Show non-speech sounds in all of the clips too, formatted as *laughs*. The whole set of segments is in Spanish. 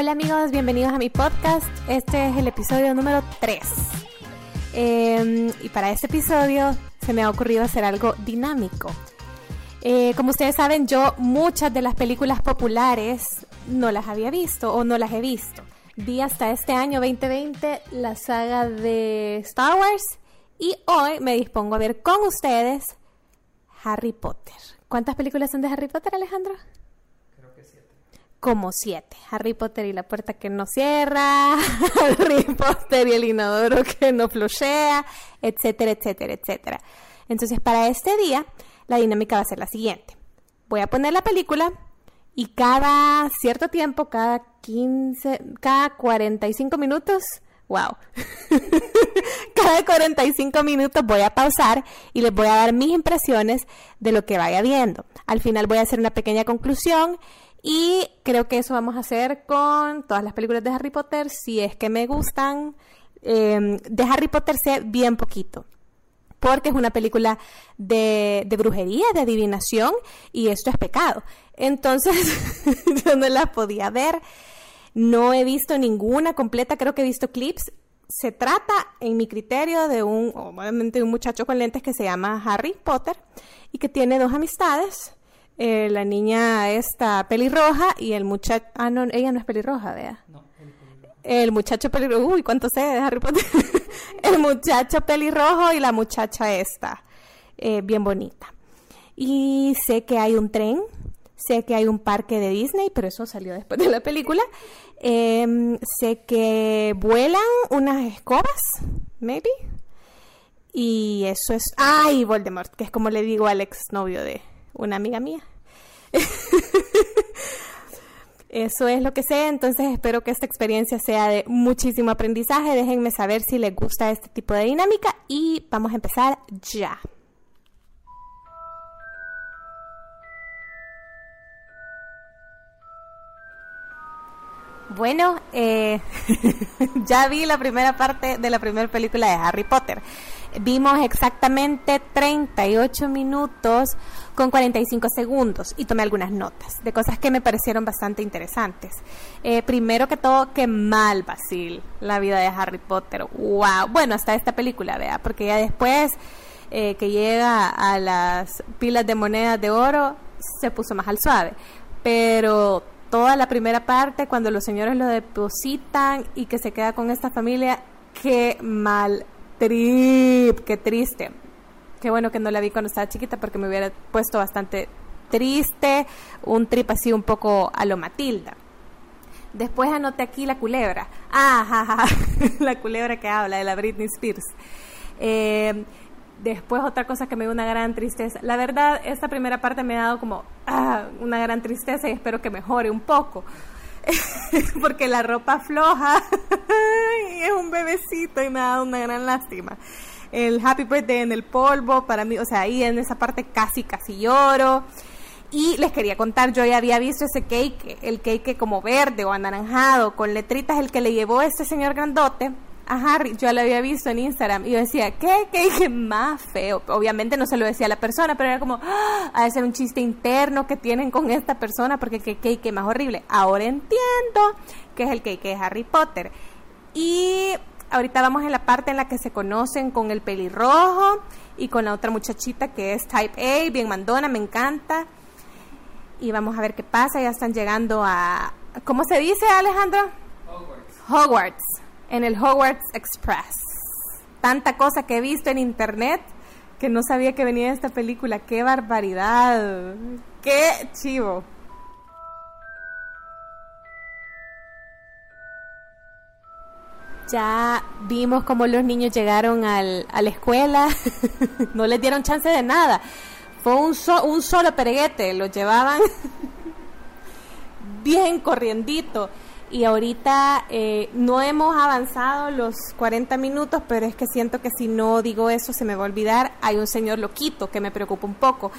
Hola amigos, bienvenidos a mi podcast. Este es el episodio número 3. Eh, y para este episodio se me ha ocurrido hacer algo dinámico. Eh, como ustedes saben, yo muchas de las películas populares no las había visto o no las he visto. Vi hasta este año 2020 la saga de Star Wars y hoy me dispongo a ver con ustedes Harry Potter. ¿Cuántas películas son de Harry Potter, Alejandro? Como siete. Harry Potter y la puerta que no cierra, *laughs* Harry Potter y el inodoro que no flochea, etcétera, etcétera, etcétera. Entonces, para este día, la dinámica va a ser la siguiente. Voy a poner la película y cada cierto tiempo, cada 15, cada 45 minutos, wow, *laughs* cada 45 minutos voy a pausar y les voy a dar mis impresiones de lo que vaya viendo. Al final voy a hacer una pequeña conclusión y creo que eso vamos a hacer con todas las películas de Harry Potter, si es que me gustan. Eh, de Harry Potter sé bien poquito porque es una película de, de, brujería, de adivinación, y esto es pecado. Entonces, *laughs* yo no la podía ver. No he visto ninguna completa, creo que he visto clips. Se trata, en mi criterio, de un, obviamente, un muchacho con lentes que se llama Harry Potter y que tiene dos amistades. Eh, la niña esta pelirroja y el muchacho. Ah, no, ella no es pelirroja, vea. No, el pelirrojo. El muchacho pelirrojo. Uy, ¿cuánto sé de Harry Potter? *laughs* el muchacho pelirrojo y la muchacha esta. Eh, bien bonita. Y sé que hay un tren. Sé que hay un parque de Disney, pero eso salió después de la película. Eh, sé que vuelan unas escobas, maybe. Y eso es. ¡Ay, Voldemort! Que es como le digo al exnovio de una amiga mía. *laughs* Eso es lo que sé, entonces espero que esta experiencia sea de muchísimo aprendizaje. Déjenme saber si les gusta este tipo de dinámica y vamos a empezar ya. Bueno, eh, *laughs* ya vi la primera parte de la primera película de Harry Potter. Vimos exactamente 38 minutos con 45 segundos y tomé algunas notas de cosas que me parecieron bastante interesantes. Eh, primero que todo, qué mal, Basil, la vida de Harry Potter. ¡Wow! Bueno, hasta esta película, vea, porque ya después eh, que llega a las pilas de monedas de oro, se puso más al suave. Pero toda la primera parte, cuando los señores lo depositan y que se queda con esta familia, qué mal trip, qué triste. Qué bueno que no la vi cuando estaba chiquita porque me hubiera puesto bastante triste, un trip así un poco a lo Matilda. Después anoté aquí la culebra. Ah, *laughs* la culebra que habla de la Britney Spears. Eh, después otra cosa que me dio una gran tristeza. La verdad, esta primera parte me ha dado como ah, una gran tristeza y espero que mejore un poco. *laughs* Porque la ropa floja *laughs* es un bebecito y me ha dado una gran lástima. El Happy Birthday en el polvo, para mí, o sea, ahí en esa parte casi, casi lloro. Y les quería contar, yo ya había visto ese cake, el cake como verde o anaranjado, con letritas, el que le llevó este señor grandote a Harry, yo lo había visto en Instagram y yo decía, ¿qué? ¿Qué dije más feo? Obviamente no se lo decía a la persona, pero era como, ¡Ah! ha de ser un chiste interno que tienen con esta persona porque qué cake más horrible. Ahora entiendo que es el cake de Harry Potter. Y ahorita vamos en la parte en la que se conocen con el pelirrojo y con la otra muchachita que es Type A, bien mandona, me encanta. Y vamos a ver qué pasa, ya están llegando a... ¿Cómo se dice, Alejandro? Hogwarts. Hogwarts en el Hogwarts Express. Tanta cosa que he visto en internet que no sabía que venía esta película. ¡Qué barbaridad! ¡Qué chivo! Ya vimos cómo los niños llegaron al, a la escuela, *laughs* no les dieron chance de nada. Fue un, so, un solo pereguete, lo llevaban *laughs* bien corriendito y ahorita eh, no hemos avanzado los 40 minutos, pero es que siento que si no digo eso se me va a olvidar. Hay un señor loquito que me preocupa un poco.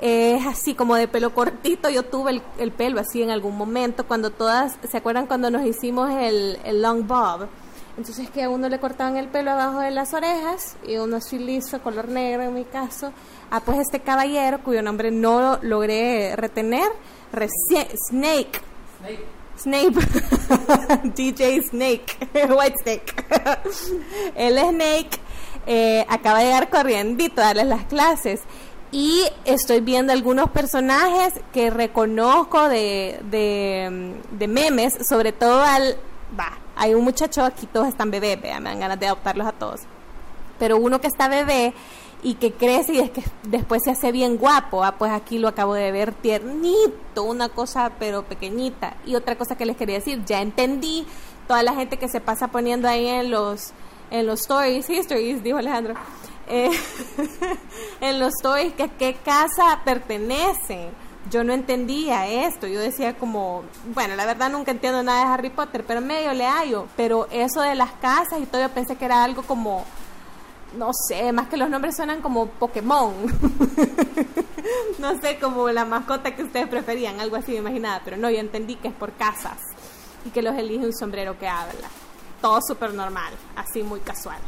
Es así como de pelo cortito, yo tuve el, el, pelo así en algún momento, cuando todas, ¿se acuerdan cuando nos hicimos el, el long bob? Entonces que a uno le cortaban el pelo abajo de las orejas y uno así liso, color negro en mi caso. Ah, pues este caballero, cuyo nombre no logré retener, recién, Snake. Snake. Snape, DJ Snake, *laughs* *laughs* White Snake. *laughs* el Snake eh, acaba de llegar corriendo a darles las clases. Y estoy viendo algunos personajes que reconozco de, de, de memes, sobre todo al... Va, hay un muchacho, aquí todos están bebés, me dan ganas de adoptarlos a todos. Pero uno que está bebé y que crece y es que después se hace bien guapo, ah, pues aquí lo acabo de ver tiernito, una cosa pero pequeñita. Y otra cosa que les quería decir, ya entendí toda la gente que se pasa poniendo ahí en los en los stories, histories, dijo Alejandro, eh, *laughs* en los stories que qué casa pertenecen. Yo no entendía esto, yo decía como, bueno, la verdad nunca entiendo nada de Harry Potter, pero medio le hallo, pero eso de las casas y todo yo pensé que era algo como no sé, más que los nombres suenan como Pokémon. *laughs* no sé, como la mascota que ustedes preferían, algo así me imaginaba, pero no, yo entendí que es por casas y que los elige un sombrero que habla. Todo súper normal, así muy casual.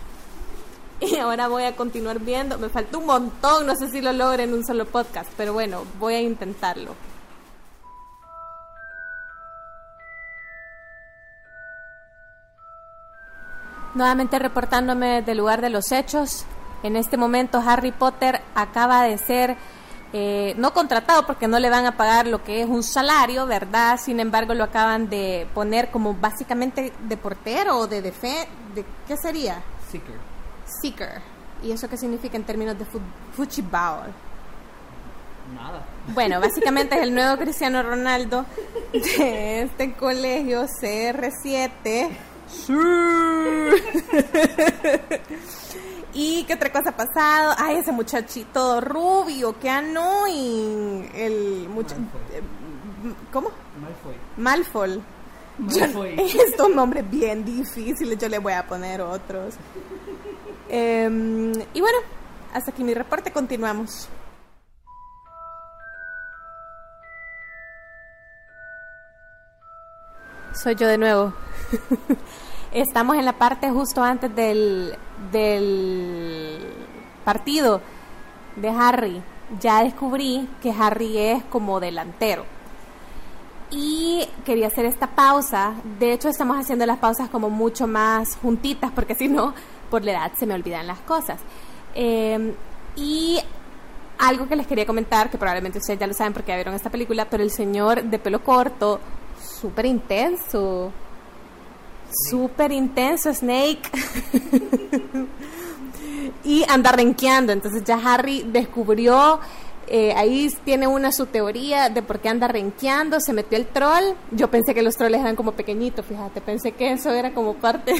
*laughs* Y ahora voy a continuar viendo, me falta un montón, no sé si lo logro en un solo podcast, pero bueno, voy a intentarlo. Nuevamente reportándome del lugar de los hechos. En este momento Harry Potter acaba de ser eh, no contratado porque no le van a pagar lo que es un salario, ¿verdad? Sin embargo lo acaban de poner como básicamente de portero o de defensa. De, ¿Qué sería? Seeker. Seeker. ¿Y eso qué significa en términos de fútbol? Nada. Bueno, básicamente es el nuevo *laughs* Cristiano Ronaldo de este colegio CR7 *laughs* ¿Y qué otra cosa ha pasado? Ay, ese muchachito rubio, qué annoying. El muchacho. ¿Cómo? Malfoy. Malfoy. *laughs* estos nombres bien difíciles, yo le voy a poner otros. Em, y bueno, hasta aquí mi reporte, continuamos. Soy yo de nuevo. *laughs* Estamos en la parte justo antes del, del partido de Harry. Ya descubrí que Harry es como delantero. Y quería hacer esta pausa. De hecho, estamos haciendo las pausas como mucho más juntitas, porque si no, por la edad se me olvidan las cosas. Eh, y algo que les quería comentar, que probablemente ustedes ya lo saben porque ya vieron esta película, pero el señor de pelo corto, súper intenso, súper intenso Snake. *laughs* y anda renqueando. Entonces ya Harry descubrió, eh, ahí tiene una su teoría de por qué anda renqueando, se metió el troll. Yo pensé que los trolls eran como pequeñitos, fíjate, pensé que eso era como parte,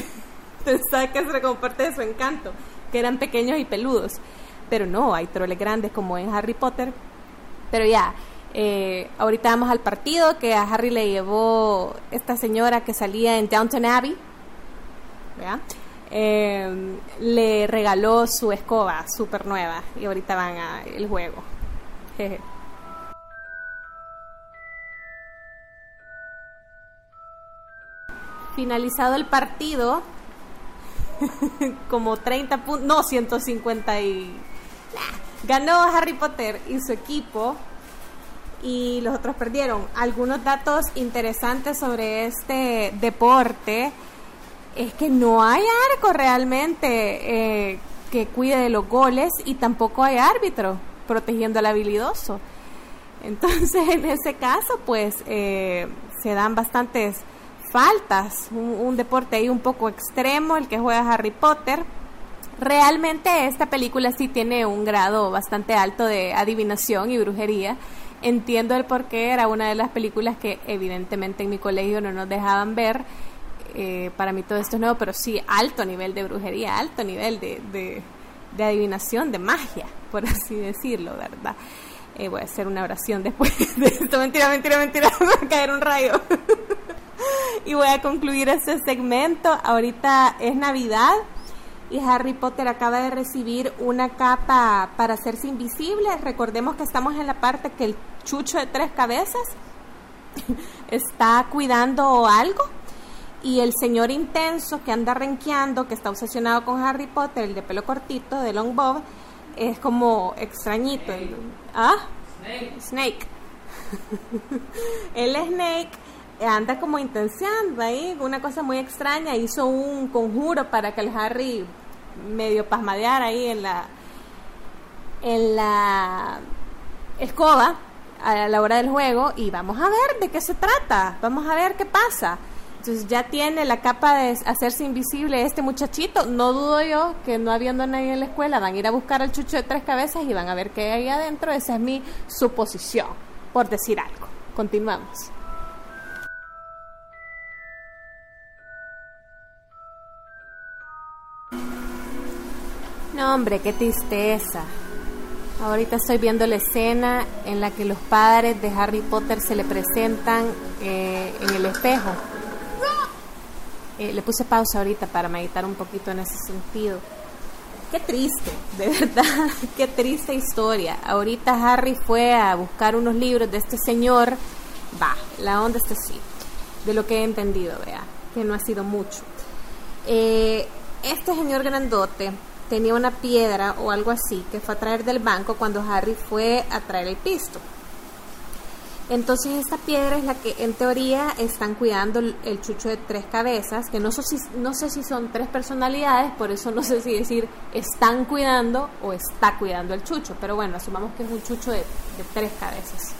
*laughs* pensaba que era como parte de su encanto, que eran pequeños y peludos. Pero no, hay trolls grandes como en Harry Potter. Pero ya, eh, ahorita vamos al partido que a Harry le llevó esta señora que salía en Downton Abbey. Eh, le regaló su escoba súper nueva y ahorita van al juego. Finalizado el partido, *laughs* como 30 puntos, no, 150 y... Ganó Harry Potter y su equipo y los otros perdieron. Algunos datos interesantes sobre este deporte es que no hay arco realmente eh, que cuide de los goles y tampoco hay árbitro protegiendo al habilidoso. Entonces, *laughs* en ese caso, pues eh, se dan bastantes faltas. Un, deporte ahí un poco extremo, el que juega Harry Potter. Realmente esta película sí tiene un grado bastante alto de adivinación y brujería entiendo el por qué, era una de las películas que evidentemente en mi colegio no nos dejaban ver. Eh, para mí todo esto es nuevo, pero sí, alto nivel de brujería, alto nivel de, de, adivinación, de magia, por *laughs* así decirlo, ¿verdad? Eh, voy a hacer una oración después *laughs* de esto. Mentira, mentira, mentira, *laughs* me va a caer un rayo. *laughs* y voy a concluir este segmento. Ahorita es Navidad y Harry Potter acaba de recibir una capa para hacerse invisible. Recordemos que estamos en la parte que el chucho de tres cabezas *laughs* está cuidando algo y el señor intenso que anda renqueando, que está obsesionado con Harry Potter, el de pelo cortito, de Long Bob, es como extrañito. Snake. ¿Ah? Snake. *laughs* Snake. el Snake anda como intenciando ahí, una cosa muy extraña, hizo un conjuro para que el Harry medio pasmadeara ahí en la en la escoba a la hora del juego y vamos a ver de qué se trata, vamos a ver qué pasa. Entonces ya tiene la capa de hacerse invisible este muchachito. No dudo yo que no habiendo nadie en la escuela van a ir a buscar al chucho de tres cabezas y van a ver qué hay adentro. Esa es mi suposición, por decir algo. Continuamos. Hombre, qué tristeza. Ahorita estoy viendo la escena en la que los padres de Harry Potter se le presentan eh, en el espejo. Eh, le puse pausa ahorita para meditar un poquito en ese sentido. Qué triste, *laughs* de verdad, qué triste historia. Ahorita Harry fue a buscar unos libros de este señor. Va, la onda está así, de lo que he entendido, vea, que no ha sido mucho. Eh, este señor grandote tenía una piedra o algo así que fue a traer del banco cuando Harry fue a traer el pisto. Entonces esta piedra es la que en teoría están cuidando el, chucho de tres cabezas, que no sé, si, no sé si son tres personalidades, por eso no sé si decir están cuidando o está cuidando el chucho, pero bueno, asumamos que es un chucho de, tres cabezas.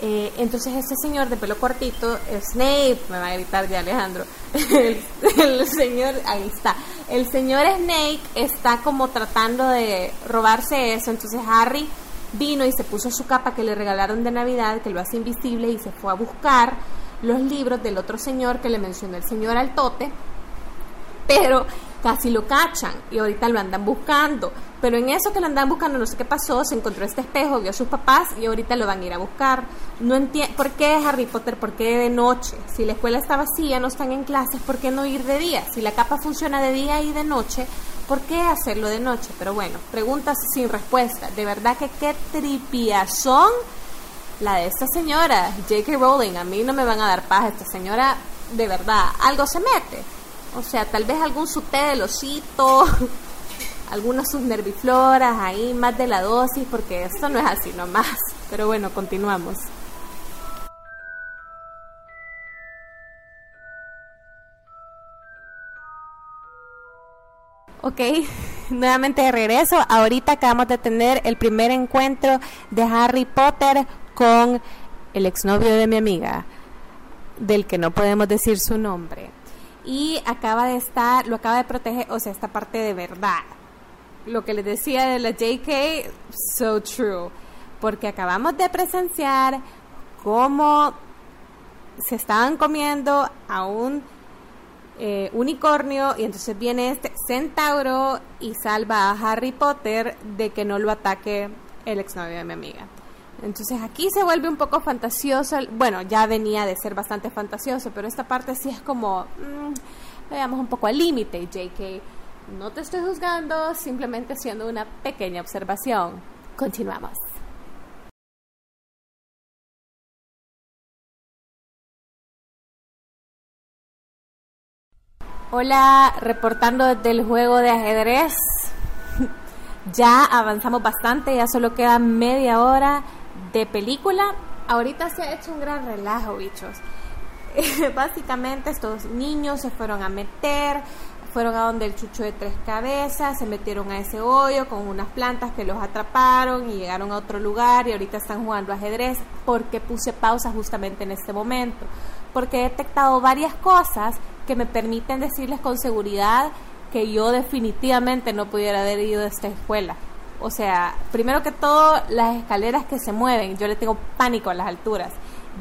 Eh, entonces este señor de pelo cortito, Snape, me va a gritar ya Alejandro, *laughs* el señor, ahí está, el señor Snake está como tratando de robarse eso, entonces Harry vino y se puso su capa que le regalaron de Navidad, que lo hace invisible, y se fue a buscar los libros del otro señor que le mencionó el señor Altote, pero casi lo cachan y ahorita lo andan buscando. Pero en eso que lo andan buscando, no sé qué pasó, se encontró este espejo, vio a sus papás y ahorita lo van a ir a buscar. No entiendo, ¿por qué Harry Potter? ¿Por qué de noche? Si la escuela está vacía, no están en clases, ¿por qué no ir de día? Si la capa funciona de día y de noche, ¿por qué hacerlo de noche? Pero bueno, preguntas sin respuesta. De verdad que qué tripiazón la de esta señora, J.K. Rowling. A mí no me van a dar paz, esta señora, de verdad, algo se mete. O sea, tal vez algún suté del osito *laughs* algunas subnervifloras ahí, más de la dosis, porque esto no es así nomás. Pero bueno, continuamos. Ok, *laughs* nuevamente de regreso. Ahorita acabamos de tener el primer encuentro de Harry Potter con el exnovio de mi amiga, del que no podemos decir su nombre. Y acaba de estar, lo acaba de proteger, o sea, esta parte de verdad lo que les decía de la JK, so true, porque acabamos de presenciar cómo se estaban comiendo a un eh, unicornio y entonces viene este centauro y salva a Harry Potter de que no lo ataque el exnovio de mi amiga. Entonces aquí se vuelve un poco fantasioso, bueno, ya venía de ser bastante fantasioso, pero esta parte sí es como, mm, veamos un poco al límite, JK no te estoy juzgando, simplemente haciendo una pequeña observación. Continuamos. Hola, reportando desde el juego de ajedrez. *laughs* ya avanzamos bastante, ya solo queda media hora de película. Ahorita se ha hecho un gran relajo, bichos. *laughs* Básicamente estos niños se fueron a meter fueron a donde el chucho de tres cabezas, se metieron a ese hoyo con unas plantas que los atraparon y llegaron a otro lugar y ahorita están jugando ajedrez porque puse pausa justamente en este momento, porque he detectado varias cosas que me permiten decirles con seguridad que yo definitivamente no pudiera haber ido a esta escuela. O sea, primero que todo, las escaleras que se mueven, yo le tengo pánico a las alturas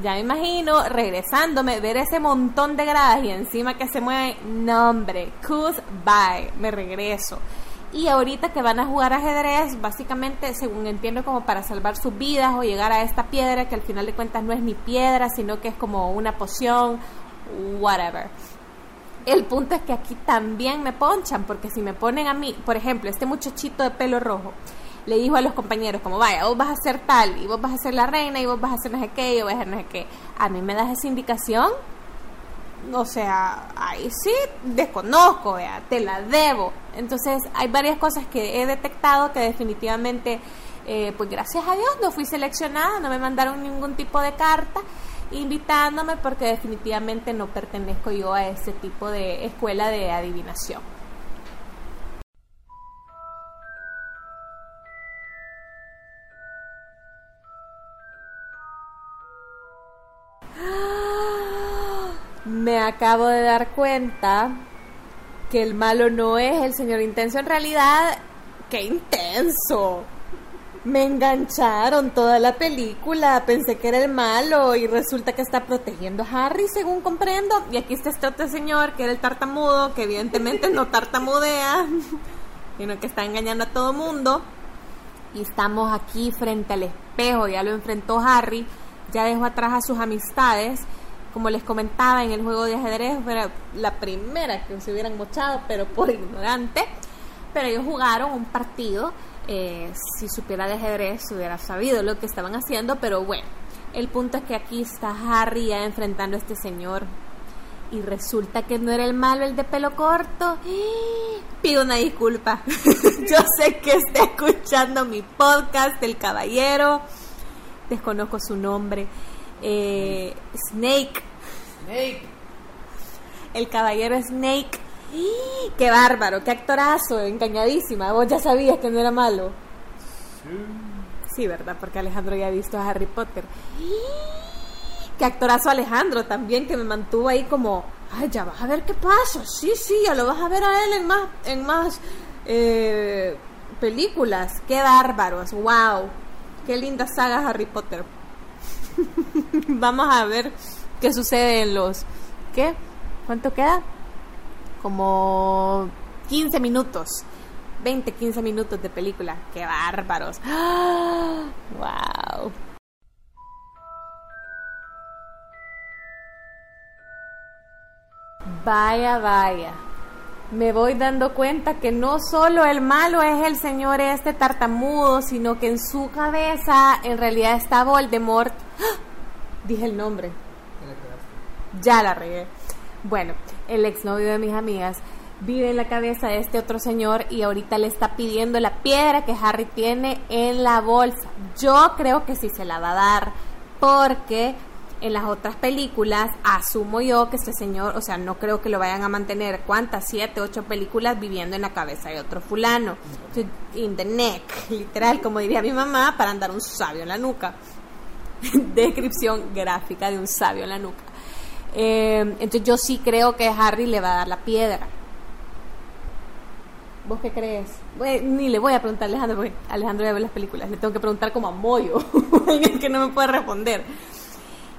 ya me imagino regresándome, ver ese montón de gradas y encima que se mueve, no hombre, cus bye, me regreso. Y ahorita que van a jugar ajedrez, básicamente, según entiendo, como para salvar sus vidas o llegar a esta piedra, que al final de cuentas no es ni piedra, sino que es como una poción, whatever. El punto es que aquí también me ponchan, porque si me ponen a mí, por ejemplo, este muchachito de pelo rojo, le dijo a los compañeros, como, vaya, vos vas a ser tal, y vos vas a ser la reina, y vos vas a ser no sé qué, y vos vas a ser no sé qué. A mí me das esa indicación, o sea, ahí sí desconozco, te la debo. Entonces, hay varias cosas que he detectado que definitivamente, eh, pues gracias a Dios no fui seleccionada, no me mandaron ningún tipo de carta. Invitándome porque definitivamente no pertenezco yo a ese tipo de escuela de adivinación. *gasps* Me acabo de dar cuenta que el malo no es el señor intenso. En realidad, qué intenso. Me engancharon toda la película, pensé que era el malo y resulta que está protegiendo a Harry, según comprendo. Y aquí está este otro señor que era el tartamudo, que evidentemente no tartamudea, *laughs* sino que está engañando a todo mundo. Y estamos aquí frente al espejo, ya lo enfrentó Harry, ya dejó atrás a sus amistades. Como les comentaba en el juego de ajedrez, era la primera que se hubieran mochado, pero por ignorante. Pero ellos jugaron un partido eh, si supiera de ajedrez, hubiera sabido lo que estaban haciendo, pero bueno, el punto es que aquí está Harry ya enfrentando a este señor. Y resulta que no era el malo el de pelo corto. Pido una disculpa. *laughs* Yo sé que está escuchando mi podcast, El Caballero. Desconozco su nombre. Eh, Snake. Snake. El Caballero Snake ¡Qué bárbaro! ¡Qué actorazo! Engañadísima. Vos ya sabías que no era malo. Sí. Sí, ¿verdad? Porque Alejandro ya ha visto a Harry Potter. ¡Qué actorazo Alejandro también que me mantuvo ahí como, ay, ya vas a ver qué pasa. Sí, sí, ya lo vas a ver a él en más, en más eh, películas. ¡Qué bárbaros! ¡Wow! ¡Qué linda saga Harry Potter! *laughs* Vamos a ver qué sucede en los... ¿Qué? ¿Cuánto queda? Como 15 minutos. 20, 15 minutos de película. ¡Qué bárbaros! *gasps* ¡Wow! Vaya, vaya. Me voy dando cuenta que no solo el malo es el señor este tartamudo, sino que en su cabeza en realidad está Voldemort. *gasps* Dije el nombre. Ya la regué. Bueno, el exnovio de mis amigas vive en la cabeza de este otro señor y ahorita le está pidiendo la piedra que Harry tiene en la bolsa. Yo creo que sí se la va a dar porque en las otras películas asumo yo que este señor, o sea, no creo que lo vayan a mantener, ¿cuántas? Siete, ocho películas viviendo en la cabeza de otro fulano. In the neck, *laughs* literal, como diría mi mamá, para andar un sabio en la nuca. *laughs* Descripción gráfica de un sabio en la nuca. Eh, entonces yo sí creo que Harry le va a dar la piedra. ¿Vos qué crees? ni le voy a preguntar a Alejandro porque Alejandro ya ve las películas. Le tengo que preguntar como a Moyo, *laughs* que no me puede responder.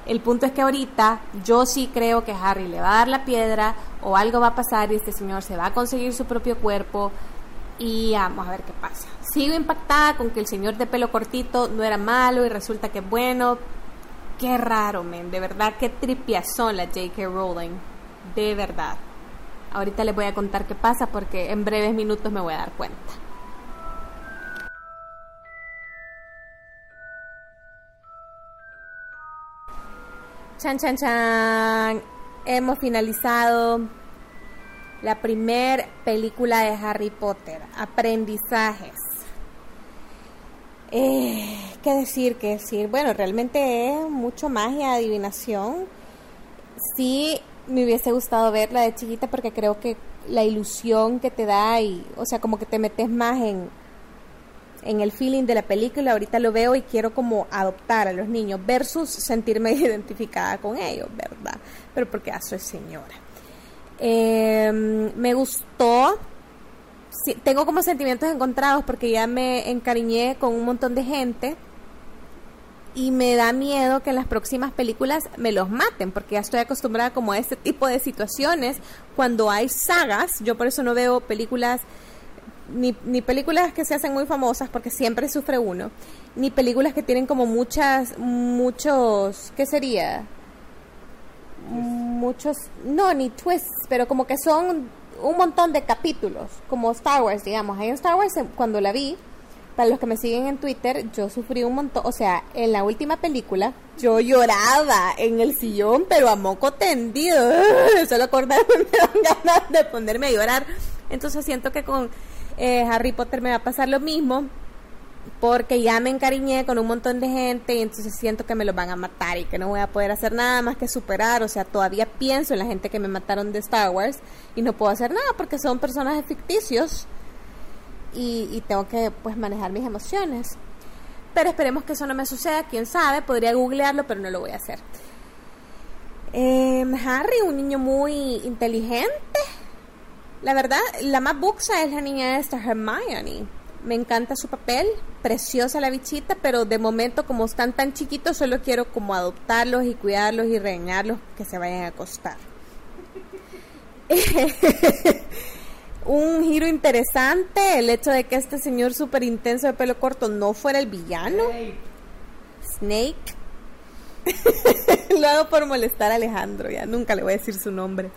El punto es que ahorita yo sí creo que Harry le va a dar la piedra o algo va a pasar y este señor se va a conseguir su propio cuerpo y vamos a ver qué pasa. Sigo impactada con que el señor de pelo cortito no era malo y resulta que es bueno, Qué raro, men. De verdad, qué tripiazón la J.K. Rowling. De verdad. Ahorita les voy a contar qué pasa porque en breves minutos me voy a dar cuenta. Chan, chan, chan. Hemos finalizado la primer película de Harry Potter, Aprendizajes. Eh, ¿Qué decir? ¿Qué decir? Bueno, realmente es mucho magia, adivinación. Sí, me hubiese gustado verla de chiquita porque creo que la ilusión que te da y, o sea, como que te metes más en, en el feeling de la película. Ahorita lo veo y quiero como adoptar a los niños versus sentirme *laughs* identificada con ellos, ¿verdad? Pero porque ya soy señora. Em, me gustó tengo como sentimientos encontrados porque ya me encariñé con un montón de gente y me da miedo que en las próximas películas me los maten porque ya estoy acostumbrada como a este tipo de situaciones cuando hay sagas, yo por eso no veo películas ni, ni películas que se hacen muy famosas porque siempre sufre uno, ni películas que tienen como muchas, muchos, ¿qué sería? Muchos, no, ni twists, pero como que son un montón de capítulos, como Star Wars, digamos. Ahí en Star Wars, cuando la vi, para los que me siguen en Twitter, yo sufrí un montón. O sea, en la última película, yo lloraba en el sillón, pero a moco tendido. *laughs* Solo acordarme *laughs* me dan ganas de ponerme a llorar. Entonces siento que con eh, Harry Potter me va a pasar lo mismo. porque ya me encariñé con un montón de gente y entonces siento que me los van a matar y que no voy a poder hacer nada más que superar, o sea, todavía pienso en la gente que me mataron de Star Wars y no puedo hacer nada porque son personajes ficticios y, y tengo que pues manejar mis emociones. Pero esperemos que eso no me suceda, quién sabe, podría googlearlo, pero no lo voy a hacer. Em, Harry, un niño muy inteligente. La verdad, la más buxa es la niña esta, Hermione. Me encanta su papel, preciosa la bichita, pero de momento como están tan chiquitos solo quiero como adoptarlos y cuidarlos y regañarlos que se vayan a acostar. *laughs* un giro interesante el hecho de que este señor súper intenso de pelo corto no fuera el villano. Snake. Snake. *laughs* Lo hago por molestar a Alejandro, ya nunca le voy a decir su nombre.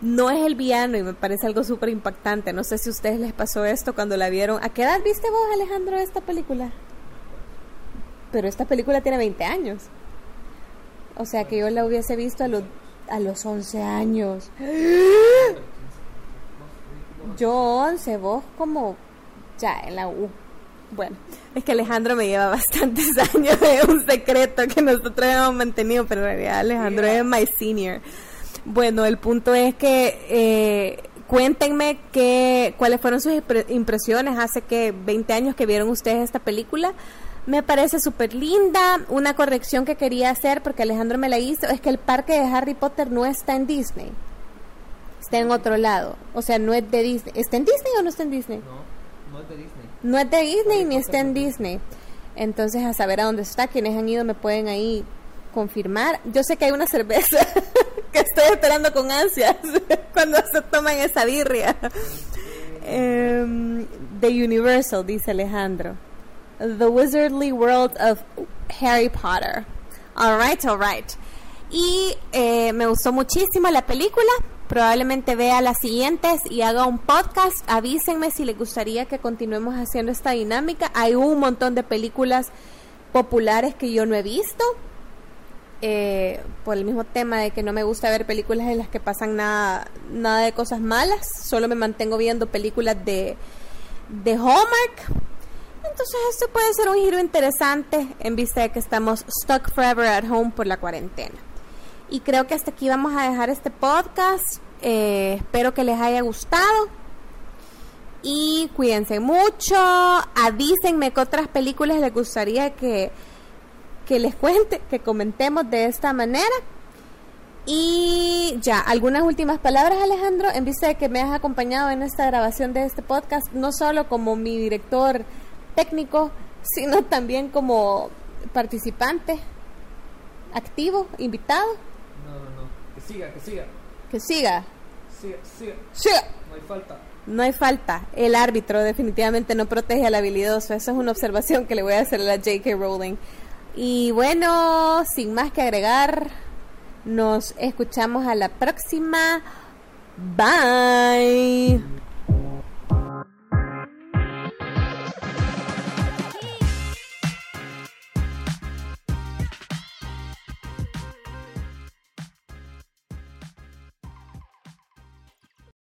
No es el villano y me parece algo súper impactante. No sé si a ustedes les pasó esto cuando la vieron. ¿A qué edad viste vos, Alejandro, esta película? Pero esta película tiene 20 años. O sea que yo la hubiese visto a los, a los 11 años. *gasps* *gasps* *laughs* Yo 11, vos como ya en la U. Bueno, es que Alejandro me lleva bastantes *laughs* años de un secreto que nosotros hemos mantenido, pero en realidad Alejandro es my senior. Bueno, el punto es que eh, cuéntenme que, cuáles fueron sus impre- impresiones hace que 20 años que vieron ustedes esta película. Me parece súper linda. Una corrección que quería hacer, porque Alejandro me la hizo, es que el parque de Harry Potter no está en Disney. Está en otro lado. O sea, no es de Disney. ¿Está en Disney o no está en Disney? No, no es de Disney. No es de Disney ni está en. Disney. Entonces, a saber a dónde está, quienes han ido me pueden ahí confirmar. Yo sé que hay una cerveza *laughs* que estoy esperando con ansias *laughs* cuando se toman esa birria. Em, The Universal, dice Alejandro. The Wizardly World of Harry Potter. Alright, alright. Y eh, me gustó muchísimo la película. Probablemente vea las siguientes y haga un podcast. Avísenme si les gustaría que continuemos haciendo esta dinámica. Hay un montón de películas populares que yo no he visto. eh, por el mismo tema de que no me gusta ver películas en las que pasan nada, nada de cosas malas. Solo me mantengo viendo películas de, de Hallmark. Entonces esto puede ser un giro interesante en vista de que estamos stuck forever at home por la cuarentena. Y creo que hasta aquí vamos a dejar este podcast. Eh, espero que les haya gustado. Y cuídense mucho. Avísenme qué otras películas les gustaría que, que les cuente, que comentemos de esta manera. Y ya, algunas últimas palabras, Alejandro, en vista de que me has acompañado en esta grabación de este podcast, no solo como mi director técnico, sino también como participante, activo, invitado, No, no, no. Que siga, que siga. que siga. Siga, siga. ¡Siga! No hay falta. No hay falta. El árbitro definitivamente no protege al habilidoso. Esa es una observación que le voy a hacer a la J.K. Rowling. Y bueno, sin más que agregar, nos escuchamos a la próxima. Bye.